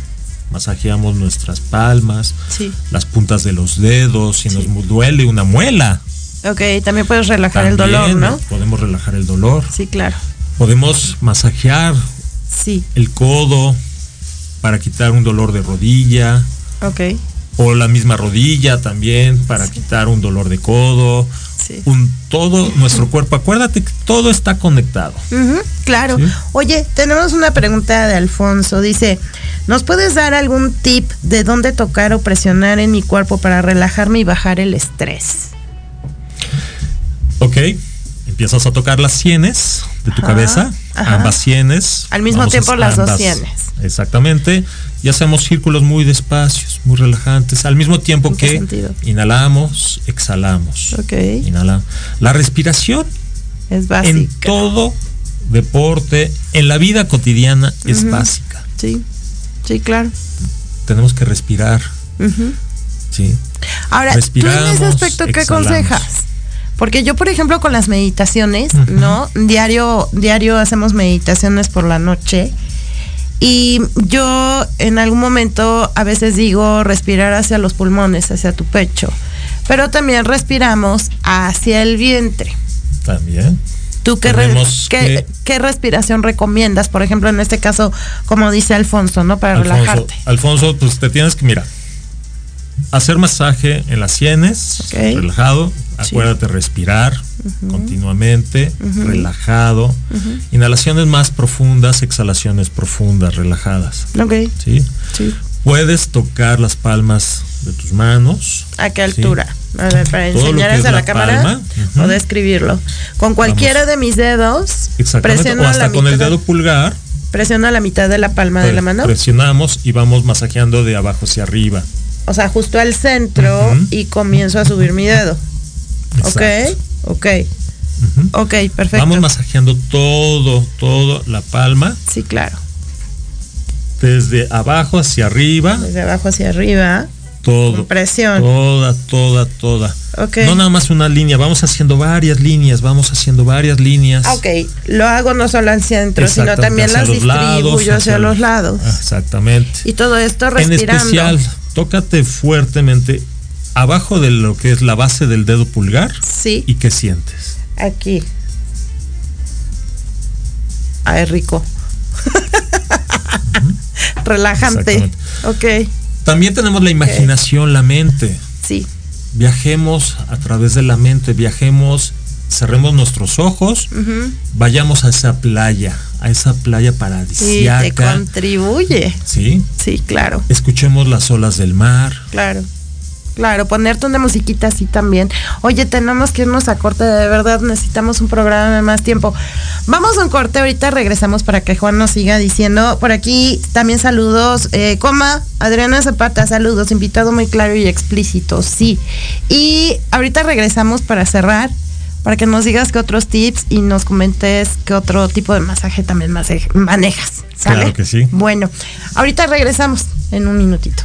Masajeamos nuestras palmas, sí, las puntas de los dedos, si nos duele una muela. ok, también puedes relajar el dolor, ¿no? Podemos relajar el dolor. Sí, claro, Podemos masajear sí, el codo, para quitar un dolor de rodilla Ok. o la misma rodilla también para quitar un dolor de codo. Sí. Un todo nuestro cuerpo, acuérdate que todo está conectado. Claro. Sí. Oye, tenemos una pregunta de Alfonso. Dice, ¿nos puedes dar algún tip de dónde tocar o presionar en mi cuerpo para relajarme y bajar el estrés? Ok, empiezas a tocar las sienes de tu Ajá, cabeza, ajá. ambas sienes. Al mismo a- tiempo las dos sienes. Exactamente. Y hacemos círculos muy despacios, muy relajantes, al mismo tiempo ¿En que sentido? inhalamos, exhalamos. Ok. Inhalamos. La respiración Es en básico. todo deporte, en la vida cotidiana es básica. Sí, sí, claro. Tenemos que respirar. ¿sí? Ahora, ¿tú en ese aspecto qué aconsejas? Porque yo, por ejemplo, con las meditaciones. ¿no? Diario, diario hacemos meditaciones por la noche. Y yo en algún momento a veces digo respirar hacia los pulmones, hacia tu pecho. Pero también respiramos hacia el vientre. También. ¿Tú qué, re- Tenemos qué- que- qué respiración recomiendas? Por ejemplo, en este caso, como dice Alfonso, ¿no? Para Alfonso, relajarte. Alfonso, pues te tienes que, mira, hacer masaje en las sienes, relajado, Sí. acuérdate respirar continuamente, relajado, inhalaciones más profundas, exhalaciones profundas, relajadas, Ok, ¿sí? sí. Puedes tocar las palmas de tus manos. ¿A qué Sí. altura? A ver, para Todo lo enseñar que es eso a la, la cámara palma, o describirlo. Con cualquiera de mis dedos, Exactamente, o hasta con el dedo pulgar. presiono la mitad de la palma de la mano. Presionamos y vamos masajeando de abajo hacia arriba. O sea, justo al centro y comienzo a subir mi dedo. Ok, Exacto. ok, Ujú. ok, perfecto. Vamos masajeando todo, todo la palma, Sí, claro. desde abajo hacia arriba, Desde abajo hacia arriba. todo. Presión. Toda, toda, toda. Ok. No nada más una línea, vamos haciendo varias líneas, vamos haciendo varias líneas. Ah, Ok, lo hago no solo al centro, sino también las los lados, distribuyo hacia, hacia los lados. Exactamente. Y todo esto en respirando. especial, tócate fuertemente abajo de lo que es la base del dedo pulgar. Sí. ¿Y qué sientes? Aquí. Ay, rico. Relajante. Ok, También tenemos la imaginación, la mente. sí. Viajemos a través de la mente, viajemos, cerremos nuestros ojos, vayamos a esa playa, a esa playa Y te paradisíaca. contribuye. ¿Sí? Sí, claro, Escuchemos las olas del mar. claro. Claro, ponerte una musiquita así también. Oye, tenemos que irnos a corte, de verdad necesitamos un programa de más tiempo. Vamos a un corte, ahorita regresamos para que Juan nos siga diciendo. Por aquí también saludos. eh, coma, Adriana Zapata, saludos, invitado muy claro y explícito, sí. Y ahorita regresamos para cerrar, para que nos digas qué otros tips y nos comentes qué otro tipo de masaje también manejas. ¿sale? Claro que sí. Bueno, ahorita regresamos en un minutito.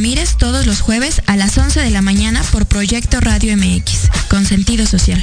Ramírez todos los jueves a las 11 de la mañana por Proyecto Radio MX, con sentido social.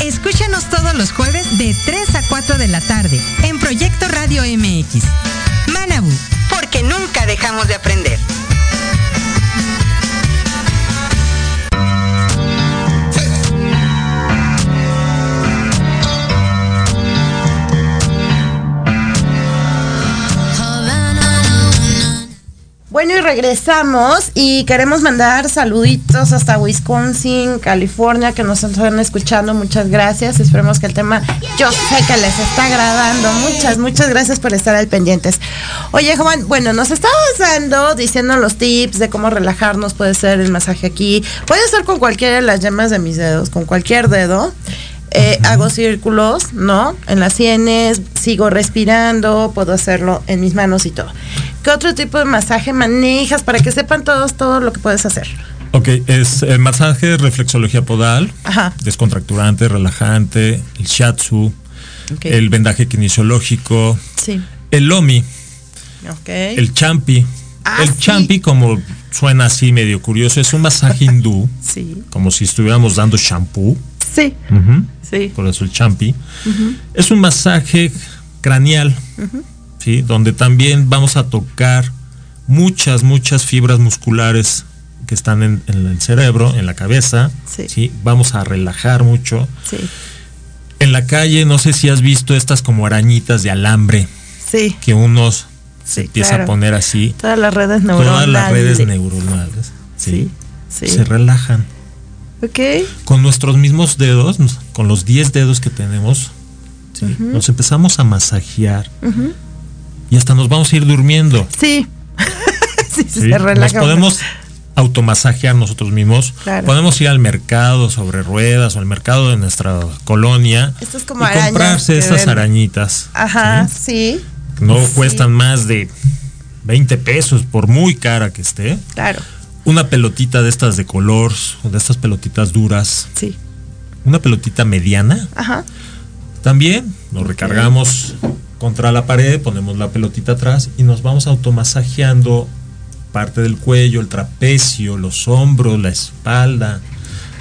Escúchanos todos los jueves de 3 a 4 de la tarde en Proyecto Radio MX. Manabu, porque nunca dejamos de aprender. Bueno, y regresamos y queremos mandar saluditos hasta Wisconsin, California, que nos están escuchando. Muchas gracias. Esperemos que el tema, yo sé que les está agradando. Muchas, muchas gracias por estar al pendientes. Oye, Juan, bueno, nos estabas dando, diciendo los tips de cómo relajarnos. Puede ser el masaje aquí, puede ser con cualquiera de las yemas de mis dedos, con cualquier dedo. Eh, hago círculos, ¿no? En las sienes, sigo respirando, puedo hacerlo en mis manos y todo. ¿Qué otro tipo de masaje manejas para que sepan todos todo lo que puedes hacer? Ok, es el masaje reflexología podal, Ajá. descontracturante, relajante, el shiatsu, Ok. el vendaje kinesiológico, Sí. el lomi, Ok. el champi. Ah, el sí. champi, como suena así medio curioso, es un masaje <laughs> hindú, Sí. como si estuviéramos dando shampoo. Sí. Ujú. Sí. Por eso el champi. Ujú. Es un masaje craneal, Ujú. ¿Sí? Donde también vamos a tocar muchas, muchas fibras musculares que están en, en el cerebro, en la cabeza. Sí. Vamos a relajar mucho. Sí. En la calle, no sé si has visto estas como arañitas de alambre Sí. que unos se empieza claro. a poner así. Todas las redes neuronales. Todas las redes neuronales. Sí. Sí. Se relajan. Ok. Con nuestros mismos dedos, con los 10 dedos que tenemos, nos empezamos a masajear. Y hasta nos vamos a ir durmiendo. Sí. sí, <laughs> ¿sí? se Nos relaja. podemos automasajear nosotros mismos. Claro. Podemos ir al mercado sobre ruedas o al mercado de nuestra colonia Esto es como y comprarse estas arañitas. Ajá, sí. No cuestan más de 20 pesos por muy cara que esté. Claro. Una pelotita de estas de color, de estas pelotitas duras. Sí. Una pelotita mediana. Ajá. También nos recargamos contra la pared, ponemos la pelotita atrás y nos vamos automasajeando parte del cuello, el trapecio, los hombros, la espalda.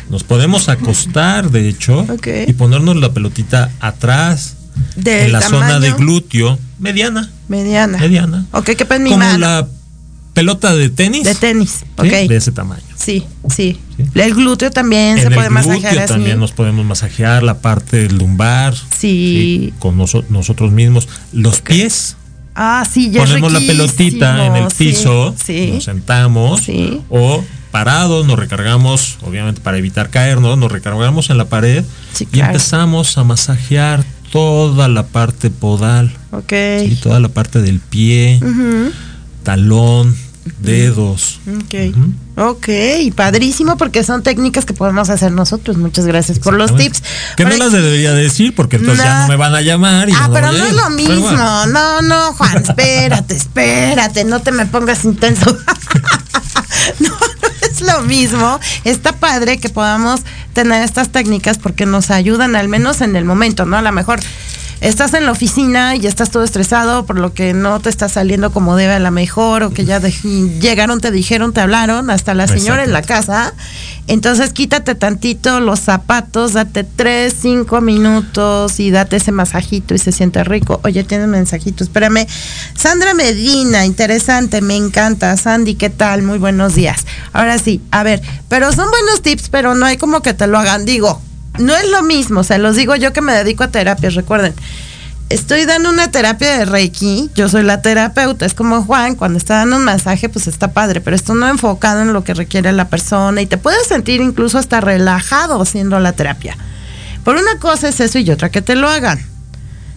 Nos podemos acostar, de hecho, y ponernos la pelotita atrás, en la zona de glúteo, mediana, Mediana. mediana. Ok, que en mi Como mano. la pelota de tenis. De tenis. ¿sí? Ok. De ese tamaño. Sí, sí. El glúteo también se en puede el masajear glúteo así. también nos podemos masajear la parte del lumbar. Sí. con noso- nosotros mismos. Los pies. Ah, sí, ya Ponemos la pelotita en el piso, Sí. nos sentamos o parados, nos recargamos, obviamente para evitar caernos, nos recargamos en la pared Sí, y claro. empezamos a masajear toda la parte podal, Ok. ¿sí? toda la parte del pie, talón, dedos. Ok. Ok, padrísimo porque son técnicas que podemos hacer nosotros. Muchas gracias por los tips. Que no las debería decir porque entonces ya No. me van a llamar. Y Ah, pero no es lo mismo. bueno. No, no, Juan, espérate, espérate, no te me pongas intenso. <laughs> no, no es lo mismo. Está padre que podamos tener estas técnicas porque nos ayudan al menos en el momento, ¿no? A lo mejor estás en la oficina y estás todo estresado por lo que no te está saliendo como debe a la mejor o que ya llegaron, te dijeron, te hablaron, hasta la señora en la casa. Entonces quítate tantito los zapatos, date tres, cinco minutos y date ese masajito y se siente rico. Oye, tiene un mensajito, espérame. Sandra Medina, interesante, me encanta. Sandy, ¿qué tal? Muy buenos días. Ahora sí, a ver, pero son buenos tips, pero no hay como que te lo hagan. Digo, no es lo mismo, se los digo yo que me dedico a terapias, recuerden. Estoy dando una terapia de Reiki, yo soy la terapeuta, es como Juan, cuando está dando un masaje, pues está padre, pero esto no enfocado en lo que requiere la persona y te puedes sentir incluso hasta relajado haciendo la terapia. Por una cosa es eso y otra que te lo hagan.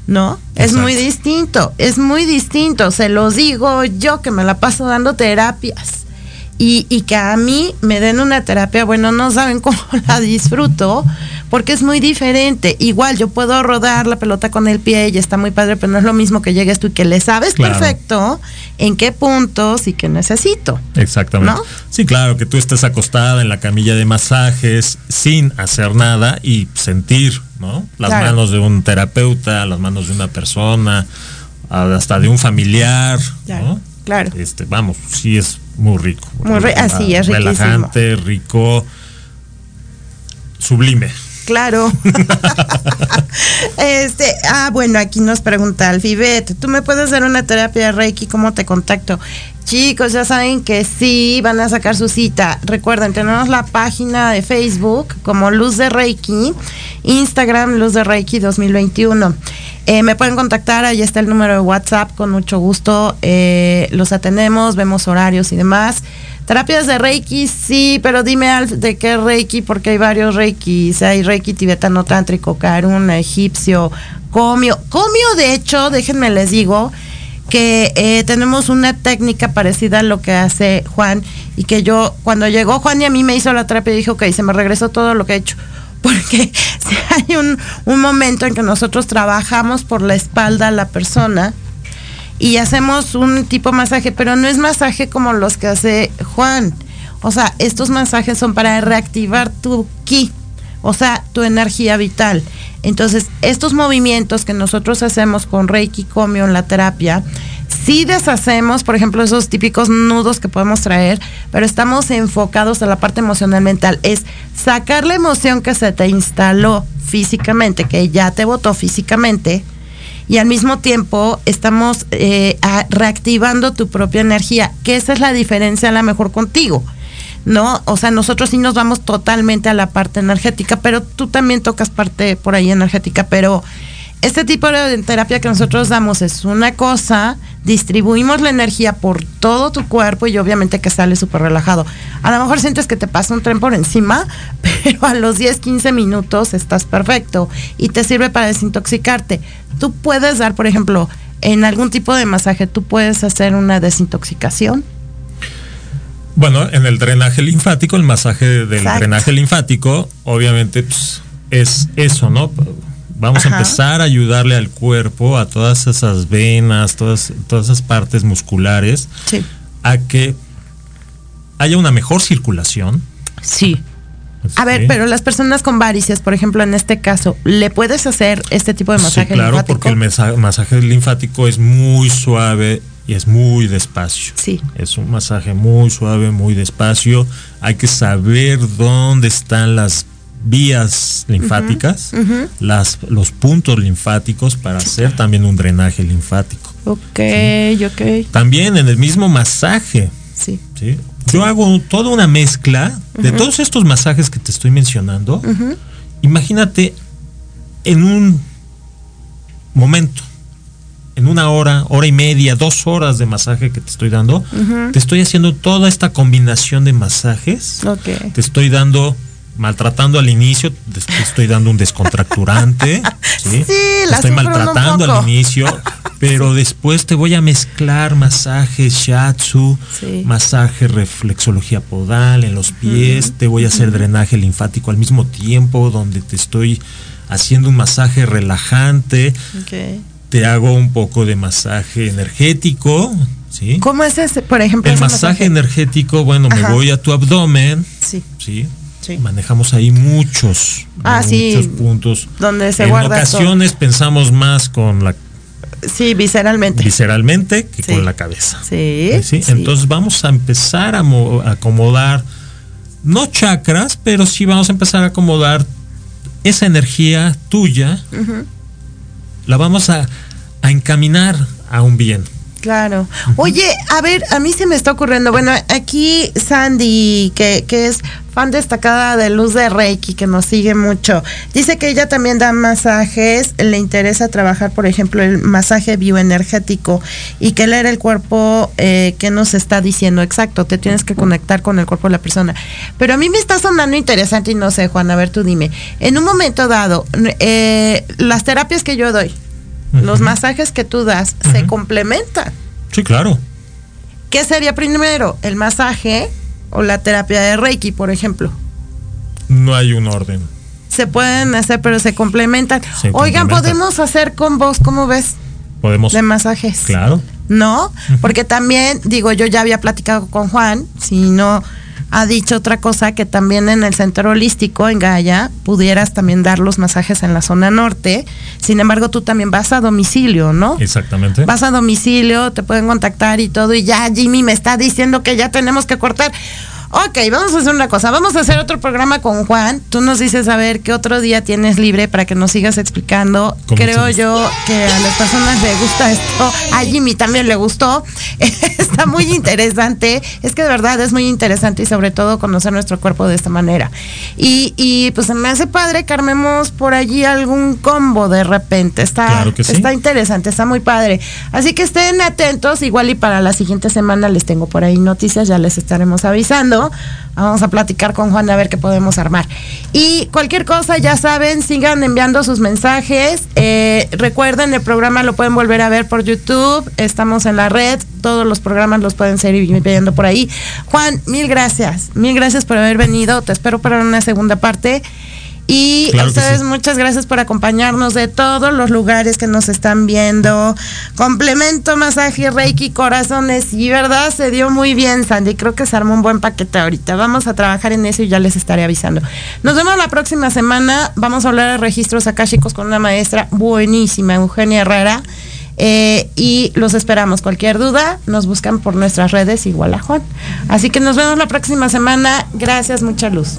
¿No? Es muy distinto, es muy distinto, se los digo yo que me la paso dando terapias y, y que a mí me den una terapia, bueno, no saben cómo <laughs> la disfruto, porque es muy diferente. Igual yo puedo rodar la pelota con el pie y está muy padre, pero no es lo mismo que llegues tú y que le sabes Claro. perfecto en qué puntos y qué necesito. Exactamente. ¿No? Sí, claro, que tú estés acostada en la camilla de masajes sin hacer nada y sentir, ¿no? Las Claro. manos de un terapeuta, las manos de una persona, hasta de un familiar, ¿no? Claro. Este, vamos, sí es muy rico. Muy ri- así es, riquísimo. Relajante, rico, sublime. Claro. <laughs> este, ah, bueno, aquí nos pregunta Alfibet, ¿tú me puedes dar una terapia Reiki? ¿Cómo te contacto? Chicos, ya saben que sí, van a sacar su cita. Recuerden, tenemos la página de Facebook como Luz de Reiki, Instagram Luz de Reiki 2021. Eh, me pueden contactar, ahí está el número de WhatsApp, con mucho gusto eh, los atendemos, vemos horarios y demás. Terapias de Reiki, sí, pero dime Alf, de qué Reiki, porque hay varios Reikis. Hay Reiki tibetano, tántrico, Karun, egipcio, comio. Comio, de hecho, déjenme les digo que eh, tenemos una técnica parecida a lo que hace Juan y que yo, cuando llegó Juan y a mí me hizo la terapia, dije, ok, se me regresó todo lo que he hecho. Porque <laughs> hay un, un momento en que nosotros trabajamos por la espalda a la persona, y hacemos un tipo de masaje, pero no es masaje como los que hace Juan. O sea, estos masajes son para reactivar tu ki, o sea, tu energía vital. Entonces, estos movimientos que nosotros hacemos con Reiki Comio en la terapia, sí deshacemos, por ejemplo, esos típicos nudos que podemos traer, pero estamos enfocados a la parte emocional mental. Es sacar la emoción que se te instaló físicamente, que ya te votó físicamente, y al mismo tiempo estamos eh, reactivando tu propia energía, que esa es la diferencia a lo mejor contigo. ¿No? O sea, nosotros sí nos vamos totalmente a la parte energética, pero tú también tocas parte por ahí energética, pero este tipo de terapia que nosotros damos es una cosa, distribuimos la energía por todo tu cuerpo y obviamente que sale súper relajado. A lo mejor sientes que te pasa un tren por encima, <laughs> pero a los 10, 15 minutos estás perfecto y te sirve para desintoxicarte. Tú puedes dar, por ejemplo, en algún tipo de masaje, tú puedes hacer una desintoxicación. Bueno, en el drenaje linfático, el masaje del Exacto. drenaje linfático, obviamente pues, es eso, ¿no? Vamos Ajá. a empezar a ayudarle al cuerpo, a todas esas venas, todas, todas esas partes musculares, Sí. a que haya una mejor circulación. Sí. A ver, pero las personas con varices, por ejemplo, en este caso, ¿le puedes hacer este tipo de masaje sí, claro, linfático? porque el masaje linfático es muy suave y es muy despacio. Sí. Es un masaje muy suave, muy despacio. Hay que saber dónde están las vías linfáticas, las, los puntos linfáticos para hacer también un drenaje linfático. Ok, ok. También en el mismo masaje. Sí. ¿sí? Yo hago toda una mezcla de todos estos masajes que te estoy mencionando. Imagínate en un momento, en una hora, hora y media, dos horas de masaje que te estoy dando, te estoy haciendo toda esta combinación de masajes. Ok. Te estoy dando, maltratando al inicio, te estoy dando un descontracturante. <laughs> ¿sí? Te la estoy maltratando al inicio, pero después te voy a mezclar masaje shiatsu, Sí. masaje reflexología podal en los pies, te voy a hacer drenaje linfático al mismo tiempo, donde te estoy haciendo un masaje relajante, Ok. te hago un poco de masaje energético, ¿sí? ¿Cómo es ese, por ejemplo? El masaje energético, bueno, Ajá. me voy a tu abdomen, Sí. ¿sí? Sí. Manejamos ahí muchos, Ah, sí. muchos puntos. Donde se en guarda ocasiones pensamos más con la Sí, visceralmente. visceralmente que Sí. con la cabeza. Sí. ¿sí? sí. Entonces vamos a empezar a, a acomodar, no chakras, pero sí vamos a empezar a acomodar esa energía tuya, la vamos a, a encaminar a un bien. Claro. Oye, a ver, a mí se me está ocurriendo. Bueno, aquí Sandy, que, que es fan destacada de Luz de Reiki, que nos sigue mucho, dice que ella también da masajes, le interesa trabajar, por ejemplo, el masaje bioenergético y que leer el cuerpo eh, que nos está diciendo. Exacto, te tienes que conectar con el cuerpo de la persona. Pero a mí me está sonando interesante y no sé, Juan, a ver, tú dime. En un momento dado, eh, las terapias que yo doy, los masajes que tú das, se complementan. Sí, claro. ¿Qué sería primero? ¿El masaje o la terapia de Reiki, por ejemplo? No hay un orden. se pueden hacer, pero se complementan. Se Oigan, complementan. podemos hacer con vos, ¿cómo ves? Podemos. De masajes. Claro. ¿No? Porque también, digo, yo ya había platicado con Juan, si no ha dicho otra cosa, que también en el centro holístico, en Gaia, pudieras también dar los masajes en la zona norte. Sin embargo, tú también vas a domicilio, ¿no? Exactamente. Vas a domicilio, te pueden contactar y todo, y ya Jimmy me está diciendo que ya tenemos que cortar. Ok, vamos a hacer una cosa, vamos a hacer otro programa con Juan. Tú nos dices a ver qué otro día tienes libre para que nos sigas explicando. Creo yo que a las personas les gusta esto, a Jimmy también le gustó. <laughs> Está muy interesante, es que de verdad es muy interesante y sobre todo conocer nuestro cuerpo de esta manera. Y, y pues me hace padre que armemos por allí algún combo de repente. Está, Claro que sí. está interesante, está muy padre. Así que estén atentos, igual y para la siguiente semana les tengo por ahí noticias, ya les estaremos avisando. Vamos a platicar con Juan a ver qué podemos armar. Y cualquier cosa, ya saben, sigan enviando sus mensajes. Eh, recuerden, el programa lo pueden volver a ver por YouTube. Estamos en la red. Todos los programas los pueden seguir viendo por ahí. Juan, mil gracias. Mil gracias por haber venido. Te espero para una segunda parte. Y Claro a ustedes sí. muchas gracias por acompañarnos de todos los lugares que nos están viendo. Complemento, masaje, reiki, corazones. Y verdad, se dio muy bien, Sandy. Creo que se armó un buen paquete ahorita. Vamos a trabajar en eso y ya les estaré avisando. Nos vemos la próxima semana. Vamos a hablar de registros akáshicos con una maestra buenísima, Eugenia Herrera. Eh, y los esperamos. Cualquier duda, nos buscan por nuestras redes igual a Juan. Así que nos vemos la próxima semana. Gracias, mucha luz.